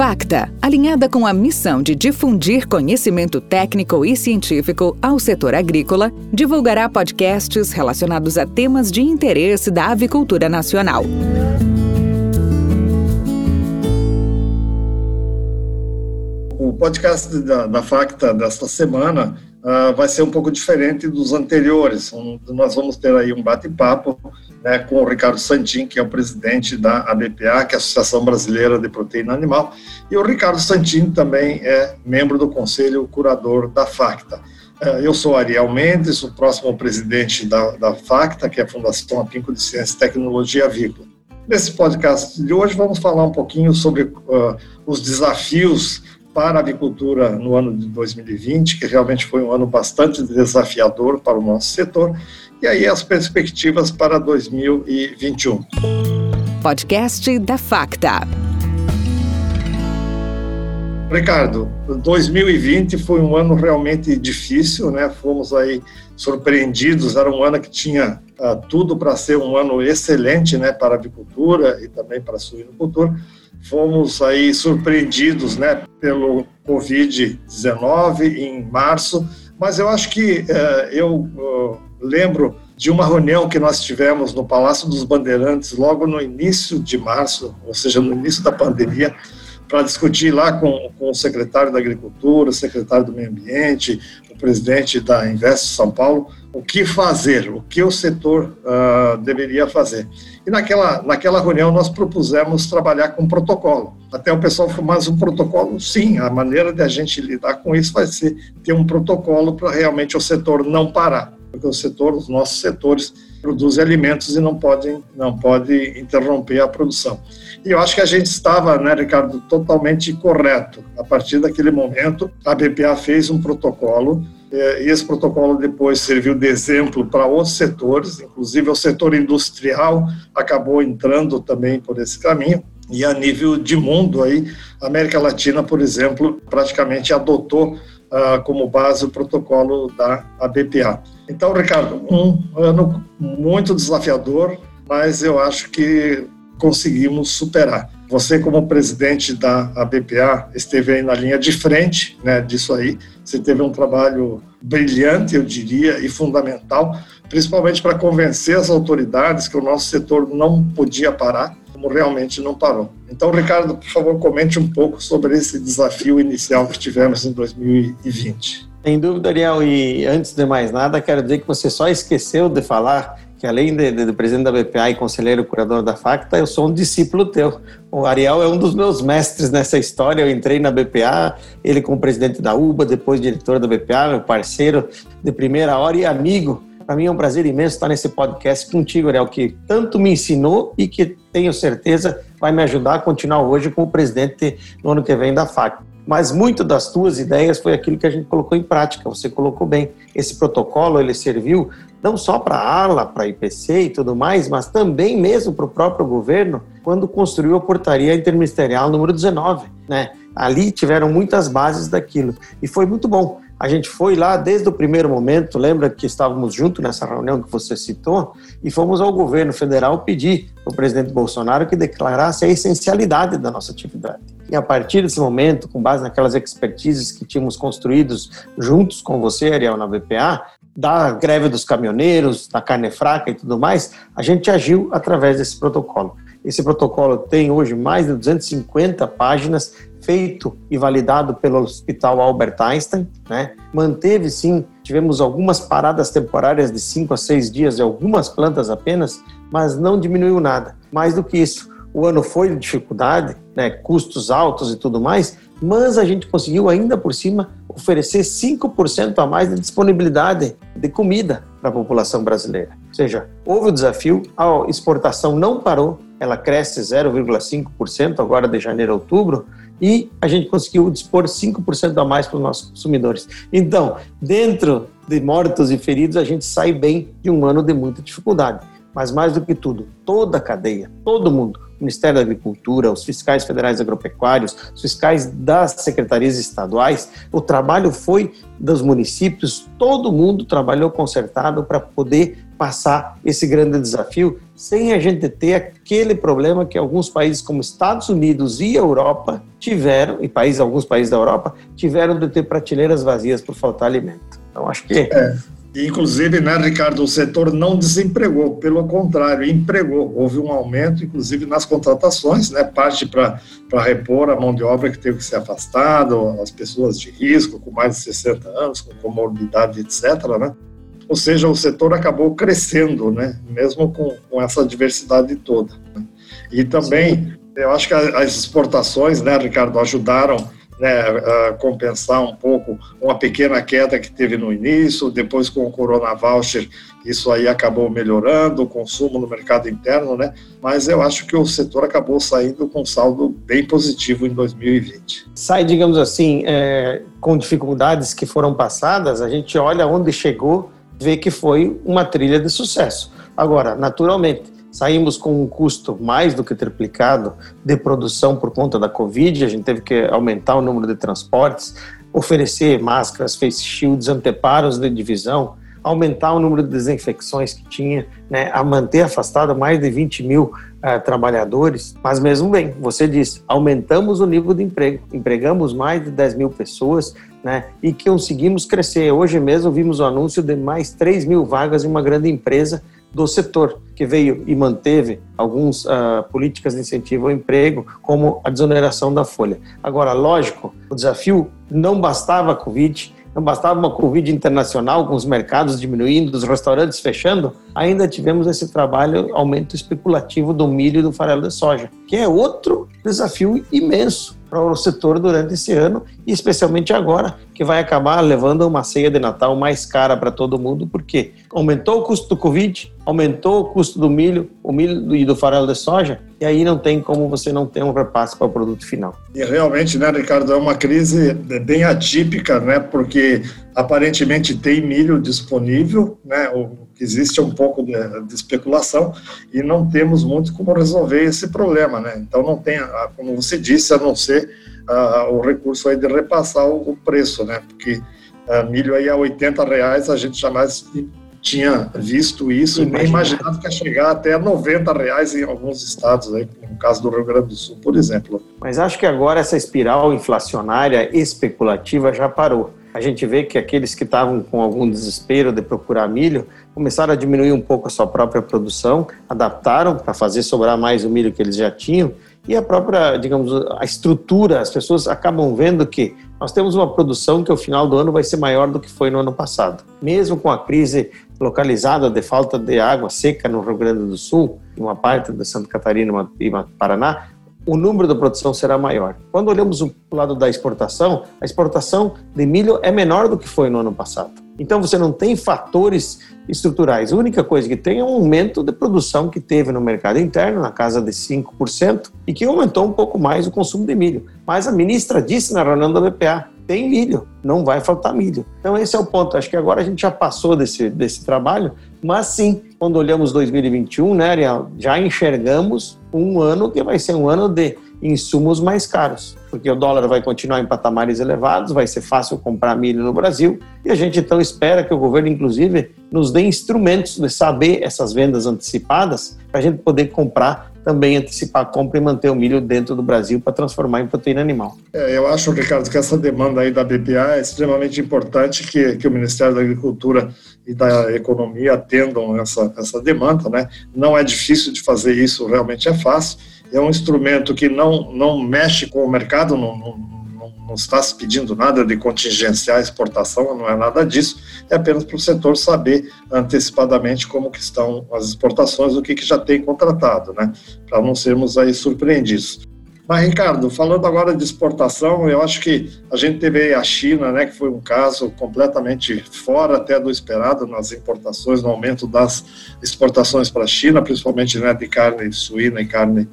Facta, alinhada com a missão de difundir conhecimento técnico e científico ao setor agrícola, divulgará podcasts relacionados a temas de interesse da avicultura nacional. O podcast da, da Facta desta semana uh, vai ser um pouco diferente dos anteriores. Um, nós vamos ter aí um bate-papo né, com o Ricardo Santin, que é o presidente da ABPA, que é a Associação Brasileira de Proteína Animal, e o Ricardo Santin também é membro do Conselho Curador da FACTA. Uh, eu sou Ariel Mendes, o próximo presidente da, da FACTA, que é a Fundação Apinco de Ciência e Tecnologia Avícola. Nesse podcast de hoje, vamos falar um pouquinho sobre uh, os desafios para a avicultura no ano de 2020, que realmente foi um ano bastante desafiador para o nosso setor, e aí as perspectivas para 2021. Podcast da Facta. Ricardo, 2020 foi um ano realmente difícil, né? Fomos aí surpreendidos, era um ano que tinha uh, tudo para ser um ano excelente, né, para a avicultura e também para a suinocultura fomos aí surpreendidos, né, pelo Covid-19 em março, mas eu acho que uh, eu uh, lembro de uma reunião que nós tivemos no Palácio dos Bandeirantes logo no início de março, ou seja, no início da pandemia, para discutir lá com, com o secretário da Agricultura, o secretário do Meio Ambiente, o presidente da Invest São Paulo, o que fazer, o que o setor uh, deveria fazer. E naquela, naquela reunião nós propusemos trabalhar com protocolo. Até o pessoal falou, mas um protocolo, sim, a maneira de a gente lidar com isso vai ser ter um protocolo para realmente o setor não parar, porque o setor, os nossos setores produzem alimentos e não podem não pode interromper a produção. E eu acho que a gente estava, né, Ricardo, totalmente correto. A partir daquele momento, a BPA fez um protocolo e esse protocolo depois serviu de exemplo para outros setores, inclusive o setor industrial acabou entrando também por esse caminho. E a nível de mundo aí, a América Latina, por exemplo, praticamente adotou uh, como base o protocolo da ABPA. Então, Ricardo, um ano muito desafiador, mas eu acho que conseguimos superar. Você, como presidente da ABPA, esteve aí na linha de frente né, disso aí. Você teve um trabalho brilhante, eu diria, e fundamental, principalmente para convencer as autoridades que o nosso setor não podia parar, como realmente não parou. Então, Ricardo, por favor, comente um pouco sobre esse desafio inicial que tivemos em 2020. Sem dúvida, Ariel, e antes de mais nada, quero dizer que você só esqueceu de falar que além de, de, de, presidente da BPA e conselheiro curador da FACTA, eu sou um discípulo teu. O Ariel é um dos meus mestres nessa história. Eu entrei na BPA, ele como presidente da UBA, depois diretor da BPA, meu parceiro de primeira hora e amigo. Para mim é um prazer imenso estar nesse podcast contigo, Ariel, que tanto me ensinou e que tenho certeza vai me ajudar a continuar hoje como presidente no ano que vem da FACTA mas muito das tuas ideias foi aquilo que a gente colocou em prática. Você colocou bem. Esse protocolo ele serviu não só para a ALA, para a IPC e tudo mais, mas também mesmo para o próprio governo quando construiu a portaria interministerial número 19, né? Ali tiveram muitas bases daquilo e foi muito bom. A gente foi lá desde o primeiro momento, lembra que estávamos juntos nessa reunião que você citou, e fomos ao governo federal pedir ao presidente Bolsonaro que declarasse a essencialidade da nossa atividade. E a partir desse momento, com base naquelas expertises que tínhamos construídos juntos com você, Ariel, na BPA, da greve dos caminhoneiros, da carne fraca e tudo mais, a gente agiu através desse protocolo. Esse protocolo tem hoje mais de 250 páginas, feito e validado pelo Hospital Albert Einstein, né? Manteve sim, tivemos algumas paradas temporárias de 5 a 6 dias de algumas plantas apenas, mas não diminuiu nada. Mais do que isso, o ano foi de dificuldade, né, custos altos e tudo mais, mas a gente conseguiu ainda por cima oferecer 5% a mais de disponibilidade de comida para a população brasileira. Ou seja, houve o desafio, a exportação não parou, ela cresce 0,5% agora de janeiro a outubro, e a gente conseguiu dispor 5% a mais para os nossos consumidores. Então, dentro de mortos e feridos, a gente sai bem de um ano de muita dificuldade. Mas mais do que tudo, toda a cadeia, todo mundo, Ministério da Agricultura, os fiscais federais agropecuários, os fiscais das secretarias estaduais, o trabalho foi dos municípios, todo mundo trabalhou concertado para poder passar esse grande desafio sem a gente ter aquele problema que alguns países como Estados Unidos e Europa tiveram, e países, alguns países da Europa, tiveram de ter prateleiras vazias por faltar alimento. Então, acho que... É. Inclusive, né, Ricardo, o setor não desempregou, pelo contrário, empregou. Houve um aumento, inclusive, nas contratações, né, parte para repor a mão de obra que teve que ser afastada, as pessoas de risco, com mais de 60 anos, com comorbidade, etc., né? Ou seja, o setor acabou crescendo, né, mesmo com, com essa diversidade toda. Né? E também, eu acho que as exportações, né, Ricardo, ajudaram né, compensar um pouco uma pequena queda que teve no início, depois com o Corona Voucher isso aí acabou melhorando, o consumo no mercado interno, né? Mas eu acho que o setor acabou saindo com um saldo bem positivo em 2020. Sai, digamos assim, é, com dificuldades que foram passadas, a gente olha onde chegou, vê que foi uma trilha de sucesso. Agora, naturalmente, Saímos com um custo mais do que triplicado de produção por conta da Covid, a gente teve que aumentar o número de transportes, oferecer máscaras, face shields, anteparos de divisão, aumentar o número de desinfecções que tinha, né, a manter afastado mais de 20 mil uh, trabalhadores. Mas mesmo bem, você disse, aumentamos o nível de emprego, empregamos mais de 10 mil pessoas né, e conseguimos crescer. Hoje mesmo vimos o anúncio de mais 3 mil vagas em uma grande empresa do setor, que veio e manteve algumas uh, ah, políticas de incentivo ao emprego, como a desoneração da folha. Agora, lógico, o desafio não bastava a Covid, não bastava uma Covid internacional, com os mercados diminuindo, os restaurantes fechando, ainda tivemos esse trabalho, aumento especulativo do milho e do farelo de soja, que é outro desafio imenso para o setor durante esse ano e especialmente agora, que vai acabar levando uma ceia de Natal mais cara para todo mundo, porque aumentou o custo do Covid, aumentou o custo do milho, o milho e do farelo de soja, e aí não tem como você não ter um repasse para o produto final. E realmente, né, Ricardo, é uma crise bem atípica, né, porque aparentemente tem milho disponível, né, existe um pouco de, de, especulação e não temos muito como resolver esse problema, né? Então não tem, como você disse, a não ser o recurso aí de repassar o, o preço, né? Porque uh, milho aí a 80 reais a gente jamais tinha visto isso e nem imaginado que ia chegar até 90 reais em alguns estados, aí, no caso do Rio Grande do Sul, por exemplo. Mas acho que agora essa espiral inflacionária especulativa já parou a gente vê que aqueles que estavam com algum desespero de procurar milho começaram a diminuir um pouco a sua própria produção, adaptaram para fazer sobrar mais o milho que eles já tinham e a própria, digamos, a estrutura, as pessoas acabam vendo que nós temos uma produção que ao final do ano vai ser maior do que foi no ano passado. Mesmo com a crise localizada de falta de água seca no Rio Grande do Sul, em uma parte de Santa Catarina e Paraná, o número da produção será maior. Quando olhamos o lado da exportação, a exportação de milho é menor do que foi no ano passado. Então você não tem fatores estruturais. A única coisa que tem é um aumento de produção que teve no mercado interno, na casa de 5%, e que aumentou um pouco mais o consumo de milho. Mas a ministra disse na reunião da BPA, tem milho, não vai faltar milho. Então esse é o ponto. Acho que agora a gente já passou desse, desse trabalho, mas sim, quando olhamos 2021, né, já enxergamos um ano que vai ser um ano de insumos mais caros, porque o dólar vai continuar em patamares elevados, vai ser fácil comprar milho no Brasil, e a gente então espera que o governo, inclusive, nos dê instrumentos de saber essas vendas antecipadas, para a gente poder comprar também antecipar a compra e manter o milho dentro do Brasil para transformar em proteína animal. É, eu acho, Ricardo, que essa demanda aí da BPA é extremamente importante que, que o Ministério da Agricultura e da Economia atendam essa, essa demanda, né? Não é difícil de fazer isso, realmente é fácil. É um instrumento que não, não mexe com o mercado, não, não não está se pedindo nada de contingenciar a exportação, não é nada disso, é apenas para o setor saber antecipadamente como que estão as exportações, o que, que já tem contratado, né, para não sermos aí surpreendidos. Mas, Ricardo, falando agora de exportação, eu acho que a gente teve a China, né, que foi um caso completamente fora até do esperado nas importações, no aumento das exportações para a China, principalmente né, de carne suína e carne,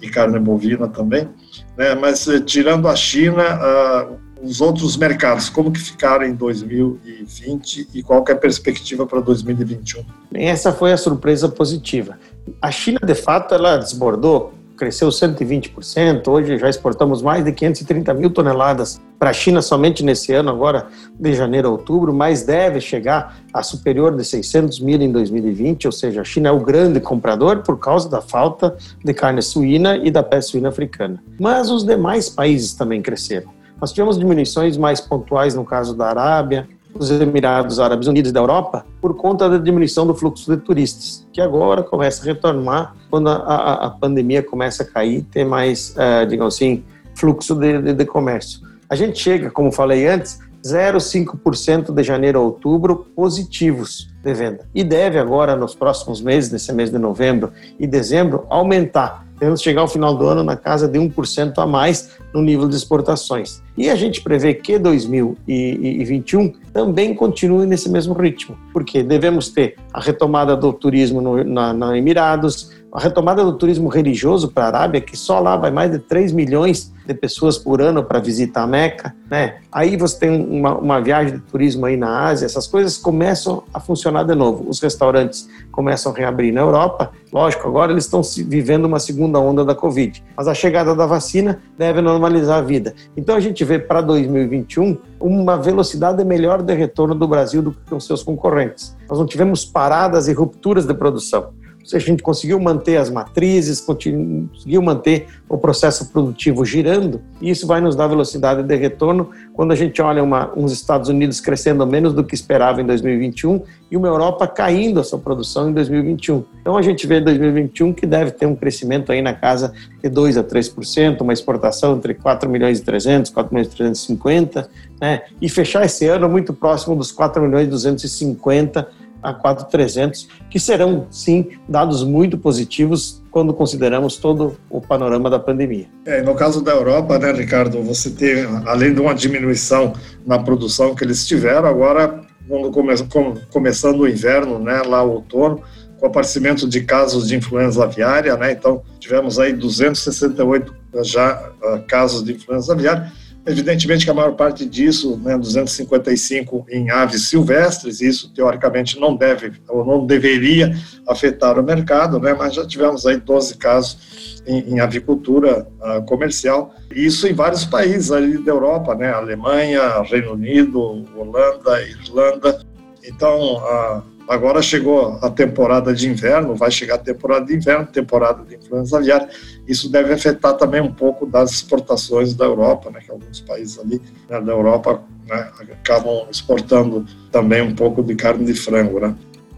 e carne bovina também. Né? Mas eh, tirando a China, uh, os outros mercados, como que ficaram em 2020 e qual é a perspectiva para 2021? Essa foi a surpresa positiva. A China, de fato, ela desbordou cresceu 120%, hoje já exportamos mais de 530 mil toneladas para a China somente nesse ano, agora de janeiro a outubro, mas deve chegar a superior de 600 mil em 2020, ou seja, a China é o grande comprador por causa da falta de carne suína e da peste suína africana. Mas os demais países também cresceram. Nós tivemos diminuições mais pontuais no caso da Arábia, dos Emirados Árabes Unidos da Europa por conta da diminuição do fluxo de turistas, que agora começa a retornar quando a, a, a pandemia começa a cair, ter mais, uh, digamos assim, fluxo de, de, de comércio. A gente chega, como falei antes, 0,5% de janeiro a outubro positivos de venda. E deve agora, nos próximos meses, nesse mês de novembro e dezembro, aumentar. Devemos chegar ao final do ano na casa de 1% a mais no nível de exportações. E a gente prevê que 2021 também continue nesse mesmo ritmo, porque devemos ter a retomada do turismo no, na, na Emirados, a retomada do turismo religioso para a Arábia, que só lá vai mais de 3 milhões de pessoas por ano para visitar a Meca, né? Aí você tem uma, uma, viagem de turismo aí na Ásia, essas coisas começam a funcionar de novo. Os restaurantes começam a reabrir na Europa. Lógico, agora eles estão vivendo uma segunda onda da Covid, mas a chegada da vacina deve normalizar a vida. Então a gente vê para 2021 uma velocidade melhor de retorno do Brasil do que os seus concorrentes. Nós não tivemos paradas e rupturas de produção a gente conseguiu manter as matrizes, conseguiu manter o processo produtivo girando, e isso vai nos dar velocidade de retorno quando a gente olha uma, uns Estados Unidos crescendo menos do que esperava em 2021 e uma Europa caindo a sua produção em 2021. Então a gente vê 2021 que deve ter um crescimento aí na casa de 2 a 3%, uma exportação entre 4 milhões e 300, 4 milhões e 350, né? E fechar esse ano muito próximo dos 4 milhões e 250 a 4,300, que serão, sim, dados muito positivos quando consideramos todo o panorama da pandemia. É, no caso da Europa, né, Ricardo, você tem, além de uma diminuição na produção que eles tiveram, agora, quando come, começando o inverno, né, lá o outono, com o aparecimento de casos de influenza aviária, né, então tivemos aí 268 já uh, casos de influenza aviária, Evidentemente que a maior parte disso, né, 255 em aves silvestres, isso teoricamente não deve ou não deveria afetar o mercado, né, mas já tivemos aí 12 casos em, em avicultura uh, comercial, isso em vários países ali da Europa, né, Alemanha, Reino Unido, Holanda, Irlanda. Então, uh, Agora chegou a temporada de inverno, vai chegar a temporada de inverno, temporada de influenza aviária. Isso deve afetar também um pouco das exportações da Europa, né, que alguns países ali né, da Europa né, acabam exportando também um pouco de carne de frango. Né?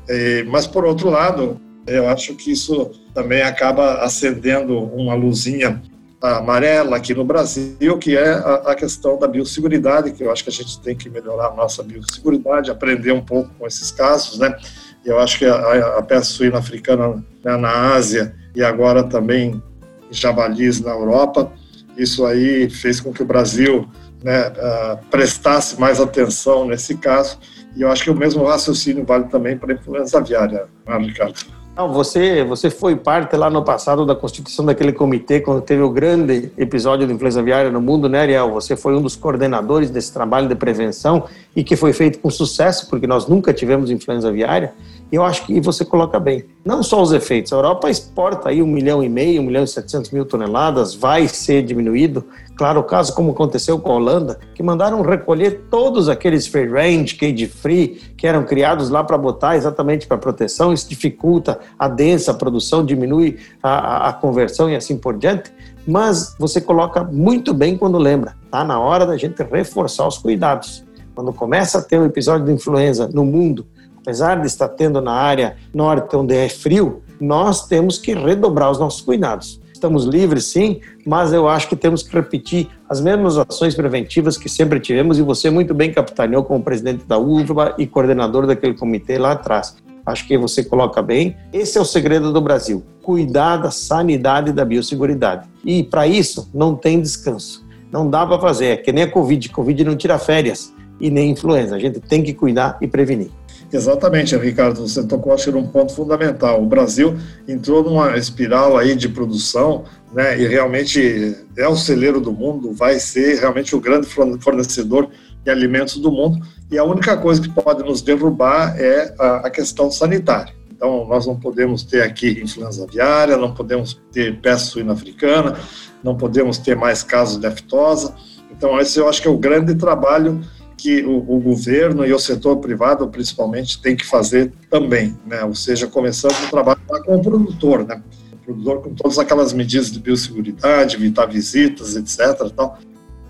E, mas, por outro lado, eu acho que isso também acaba acendendo uma luzinha amarela aqui no Brasil, que é a, a, questão da biosseguridade, que eu acho que a gente tem que melhorar a nossa biosseguridade, aprender um pouco com esses casos, né? Eu acho que a, a peste suína africana né, na Ásia e agora também javalis na Europa, isso aí fez com que o Brasil né, uh, prestasse mais atenção nesse caso, e eu acho que o mesmo raciocínio vale também para a influenza aviária, né, Ricardo? Não, você, você foi parte lá no passado da constituição daquele comitê quando teve o grande episódio de influenza aviária no mundo, né, Ariel? Você foi um dos coordenadores desse trabalho de prevenção e que foi feito com sucesso, porque nós nunca tivemos influenza aviária eu acho que você coloca bem. Não só os efeitos, a Europa exporta aí um milhão e meio, um milhão e setecentos mil toneladas, vai ser diminuído. Claro, o caso como aconteceu com a Holanda, que mandaram recolher todos aqueles free range, cage free, que eram criados lá para botar exatamente para proteção, isso dificulta a densa produção, diminui a, a, a conversão e assim por diante. Mas você coloca muito bem quando lembra, tá na hora da gente reforçar os cuidados. Quando começa a ter um episódio de influenza no mundo, apesar de estar tendo na área norte onde é frio, nós temos que redobrar os nossos cuidados. Estamos livres, sim, mas eu acho que temos que repetir as mesmas ações preventivas que sempre tivemos e você muito bem capitaneou como presidente da UVA e coordenador daquele comitê lá atrás. Acho que você coloca bem. Esse é o segredo do Brasil: cuidar da sanidade e da biosseguridade. E para isso não tem descanso. Não dá para fazer. É que nem a Covid. Covid não tira férias e nem influenza. A gente tem que cuidar e prevenir. Exatamente, Ricardo, você tocou acho num ponto fundamental. O Brasil entrou numa espiral aí de produção, né, e realmente é o celeiro do mundo, vai ser realmente o grande fornecedor de alimentos do mundo, e a única coisa que pode nos derrubar é a, questão sanitária. Então, nós não podemos ter aqui influenza aviária, não podemos ter peste suína africana, não podemos ter mais casos de aftosa. Então, esse eu acho que é o grande trabalho que o, o, governo e o setor privado, principalmente, tem que fazer também, né? Ou seja, começando o trabalho com o produtor, né? O produtor com todas aquelas medidas de biosseguridade, evitar visitas, etc.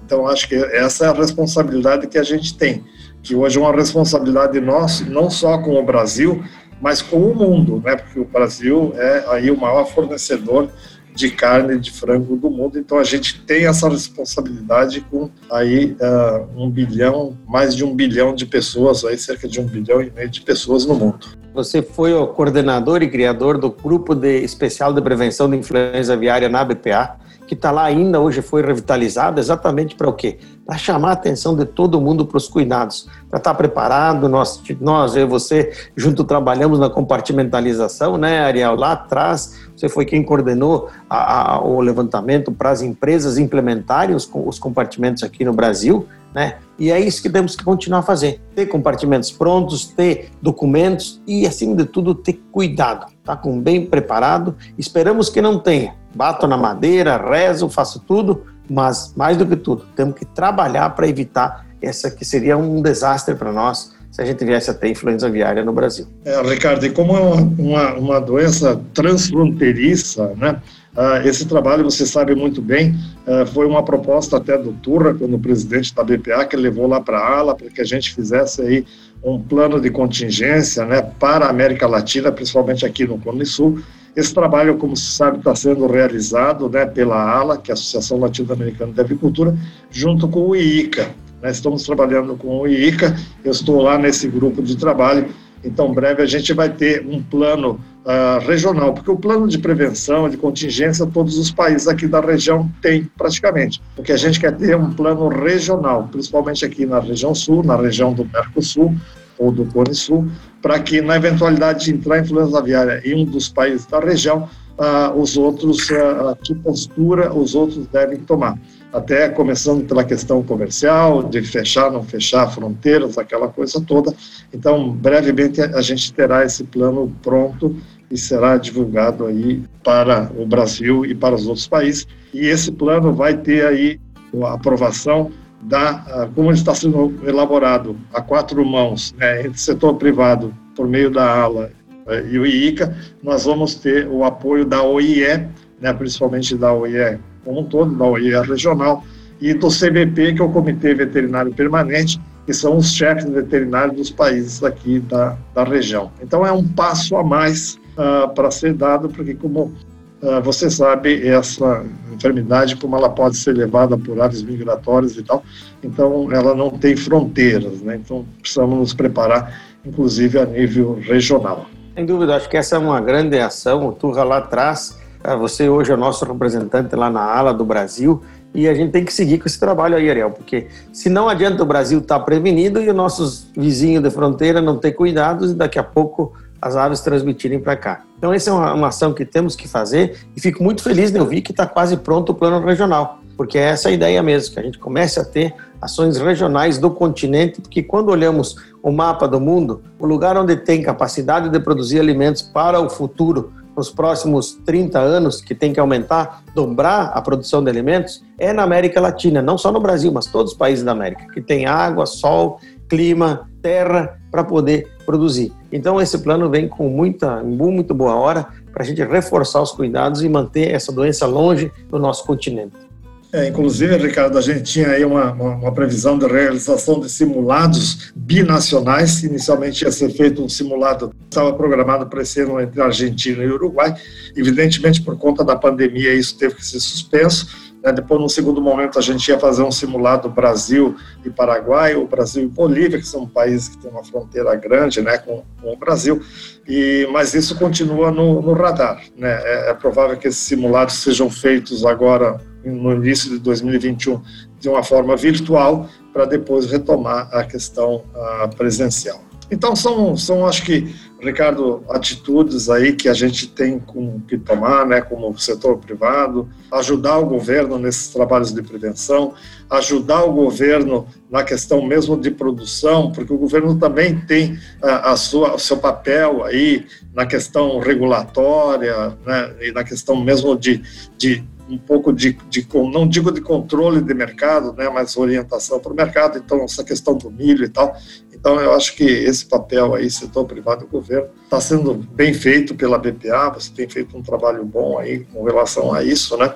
Então, acho que essa é a responsabilidade que a gente tem, que hoje é uma responsabilidade nossa, não só com o Brasil, mas com o mundo, né? Porque o Brasil é aí o maior fornecedor de carne de frango do mundo. Então a gente tem essa responsabilidade com aí uh, um bilhão, mais de um bilhão de pessoas, aí cerca de um bilhão e meio de pessoas no mundo. Você foi o coordenador e criador do grupo de especial de prevenção de influenza aviária na BPA que está lá ainda, hoje foi revitalizado, exatamente para o quê? Para chamar a atenção de todo mundo para os cuidados, para estar tá preparado. Nós, nós, eu e você, junto trabalhamos na compartimentalização, né, Ariel? Lá atrás, você foi quem coordenou a, a, o levantamento para as empresas implementarem os, os compartimentos aqui no Brasil, né? E é isso que temos que continuar a fazer: ter compartimentos prontos, ter documentos e, acima de tudo, ter cuidado, tá? Com bem preparado. Esperamos que não tenha. Bato na madeira, rezo, faço tudo, mas mais do que tudo, temos que trabalhar para evitar essa que seria um desastre para nós se a gente viesse a ter influenza aviária no Brasil. É, Ricardo, e como é uma, uma, doença transfronteiriça, né? Uh, esse trabalho, você sabe muito bem, uh, foi uma proposta até do Turra, quando o presidente da BPA, que levou lá para a ALA, para que a gente fizesse aí um plano de contingência né, para a América Latina, principalmente aqui no Cone Sul. Esse trabalho, como se sabe, está sendo realizado né, pela ALA, que é a Associação Latino-Americana de Avicultura, junto com o IICA. Nós estamos trabalhando com o IICA, eu estou lá nesse grupo de trabalho, então, breve a gente vai ter um plano uh, regional, porque o plano de prevenção, de contingência, todos os países aqui da região têm praticamente. O que a gente quer ter é um plano regional, principalmente aqui na região sul, na região do Mercosul ou do Cone Sul, para que, na eventualidade de entrar influenza aviária em um dos países da região, uh, os outros, uh, que postura os outros devem tomar até começando pela questão comercial, de fechar, não fechar fronteiras, aquela coisa toda. Então, brevemente a gente terá esse plano pronto e será divulgado aí para o Brasil e para os outros países. E esse plano vai ter aí a aprovação da, como ele está sendo elaborado a quatro mãos, né, entre o setor privado, por meio da ALA eh, e o IICA, nós vamos ter o apoio da OIE, né, principalmente da OIE como um todo, da OIE regional, e do CVP, que é o Comitê Veterinário Permanente, que são os chefes veterinários dos países aqui da, da região. Então, é um passo a mais uh, para ser dado, porque, como você sabe, essa enfermidade, como ela pode ser levada por aves migratórias e tal, então ela não tem fronteiras, né? Então, precisamos nos preparar, inclusive a nível regional. Sem dúvida, acho que essa é uma grande ação. O Turra lá atrás ah, você hoje é o nosso representante lá na ala do Brasil e a gente tem que seguir com esse trabalho aí, Ariel, porque se não adianta o Brasil estar tá prevenido e os nossos vizinhos de fronteira não ter cuidados e daqui a pouco as aves transmitirem para cá. Então, essa é uma, uma, ação que temos que fazer e fico muito feliz de ouvir que está quase pronto o plano regional, porque é essa a ideia mesmo, que a gente comece a ter ações regionais do continente, porque quando olhamos o mapa do mundo, o lugar onde tem capacidade de produzir alimentos para o futuro nos próximos 30 anos, que tem que aumentar, dobrar a produção de alimentos, é na América Latina, não só no Brasil, mas todos os países da América, que tem água, sol, clima, terra para poder produzir. Então esse plano vem com muita, muito boa hora para a gente reforçar os cuidados e manter essa doença longe do nosso continente. É, inclusive, Ricardo, a gente tinha aí uma, uma, uma, previsão de realização de simulados binacionais. Inicialmente ia ser feito um simulado, estava programado para esse ano entre Argentina e Uruguai. Evidentemente, por conta da pandemia, isso teve que ser suspenso. Né? Depois, no segundo momento, a gente ia fazer um simulado Brasil e Paraguai, ou Brasil e Bolívia, que são países que têm uma fronteira grande né, com, com o Brasil. E, mas isso continua no, no radar. Né? É, é provável que esses simulados sejam feitos agora no início de 2021 de uma forma virtual para depois retomar a questão presencial. Então são, são acho que, Ricardo, atitudes aí que a gente tem com, que tomar, né, como setor privado, ajudar o governo nesses trabalhos de prevenção, ajudar o governo na questão mesmo de produção, porque o governo também tem a, a sua, o seu papel aí na questão regulatória, né, e na questão mesmo de, de um pouco de, de, não digo de controle de mercado, né, mas orientação para o mercado, então essa questão do milho e tal. Então eu acho que esse papel aí, setor privado e governo, está sendo bem feito pela BPA, você tem feito um trabalho bom aí com relação a isso, né,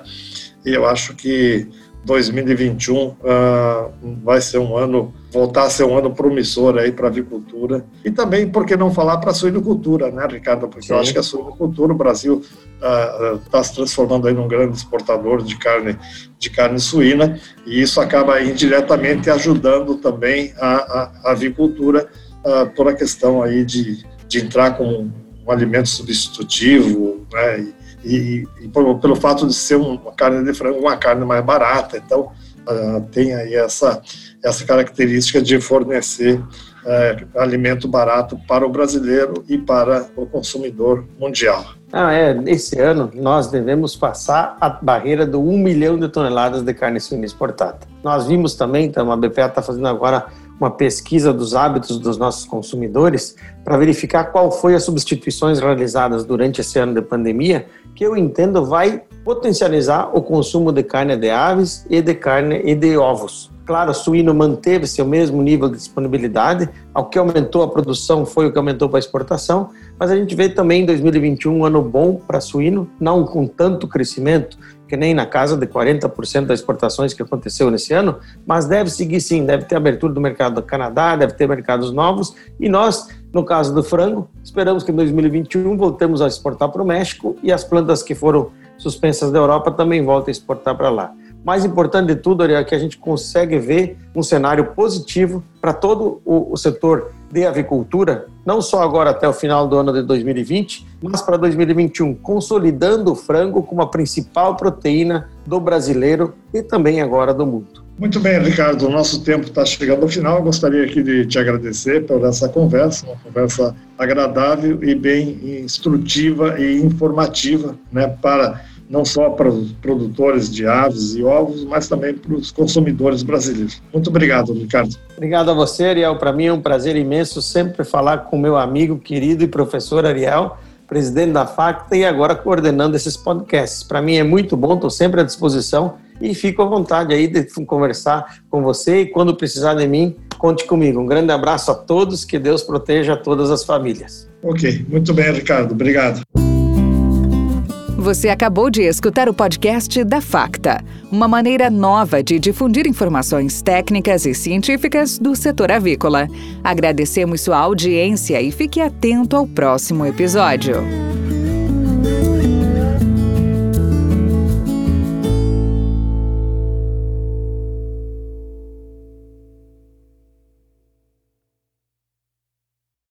e eu acho que 2021 uh, ah, vai ser um ano, voltar a ser um ano promissor aí para a avicultura e também, por que não falar para a suinocultura, né, Ricardo? Porque Sim. eu acho que a suinocultura, o Brasil está uh, uh, se transformando aí num grande exportador de carne, de carne suína e isso acaba indiretamente ajudando também a, a, a avicultura uh, por a questão aí de, de entrar com um alimento substitutivo, né, e, e, pelo fato de ser uma carne de frango, uma carne mais barata, então uh, tem aí essa, essa característica de fornecer uh, alimento barato para o brasileiro e para o consumidor mundial. Ah, é, esse ano nós devemos passar a barreira do 1 milhão de toneladas de carne suína exportada. Nós vimos também, então a BPA está fazendo agora uma pesquisa dos hábitos dos nossos consumidores para verificar qual foi as substituições realizadas durante esse ano de pandemia que eu entendo vai potencializar o consumo de carne de aves e de carne e de ovos. Claro, o suíno manteve seu mesmo nível de disponibilidade, o que aumentou a produção foi o que aumentou para a exportação, mas a gente vê também em 2021 um ano bom para suíno, não com tanto crescimento, que nem na casa de 40% das exportações que aconteceu nesse ano, mas deve seguir sim, deve ter abertura do mercado do Canadá, deve ter mercados novos, e nós, no caso do frango, esperamos que em 2021 voltemos a exportar para o México e as plantas que foram suspensas da Europa também voltem a exportar para lá. Mais importante de tudo, Ariel, é que a gente consegue ver um cenário positivo para todo o, o setor de avicultura, não só agora até o final do ano de 2020, mas para 2021, consolidando o frango como a principal proteína do brasileiro e também agora do mundo. Muito bem, Ricardo, o nosso tempo está chegando ao final. Eu gostaria aqui de te agradecer por essa conversa, uma conversa agradável e bem instrutiva e informativa, né, para não só para os produtores de aves e ovos, mas também para os consumidores brasileiros. Muito obrigado, Ricardo. Obrigado a você, Ariel. Para mim é um prazer imenso sempre falar com meu amigo querido e professor Ariel, presidente da FACTA e agora coordenando esses podcasts. Para mim é muito bom, estou sempre à disposição e fico à vontade aí de conversar com você e quando precisar de mim, conte comigo. Um grande abraço a todos, que Deus proteja todas as famílias. Ok, muito bem, Ricardo. Obrigado. Você acabou de escutar o podcast da Facta, uma maneira nova de difundir informações técnicas e científicas do setor avícola. Agradecemos sua audiência e fique atento ao próximo episódio.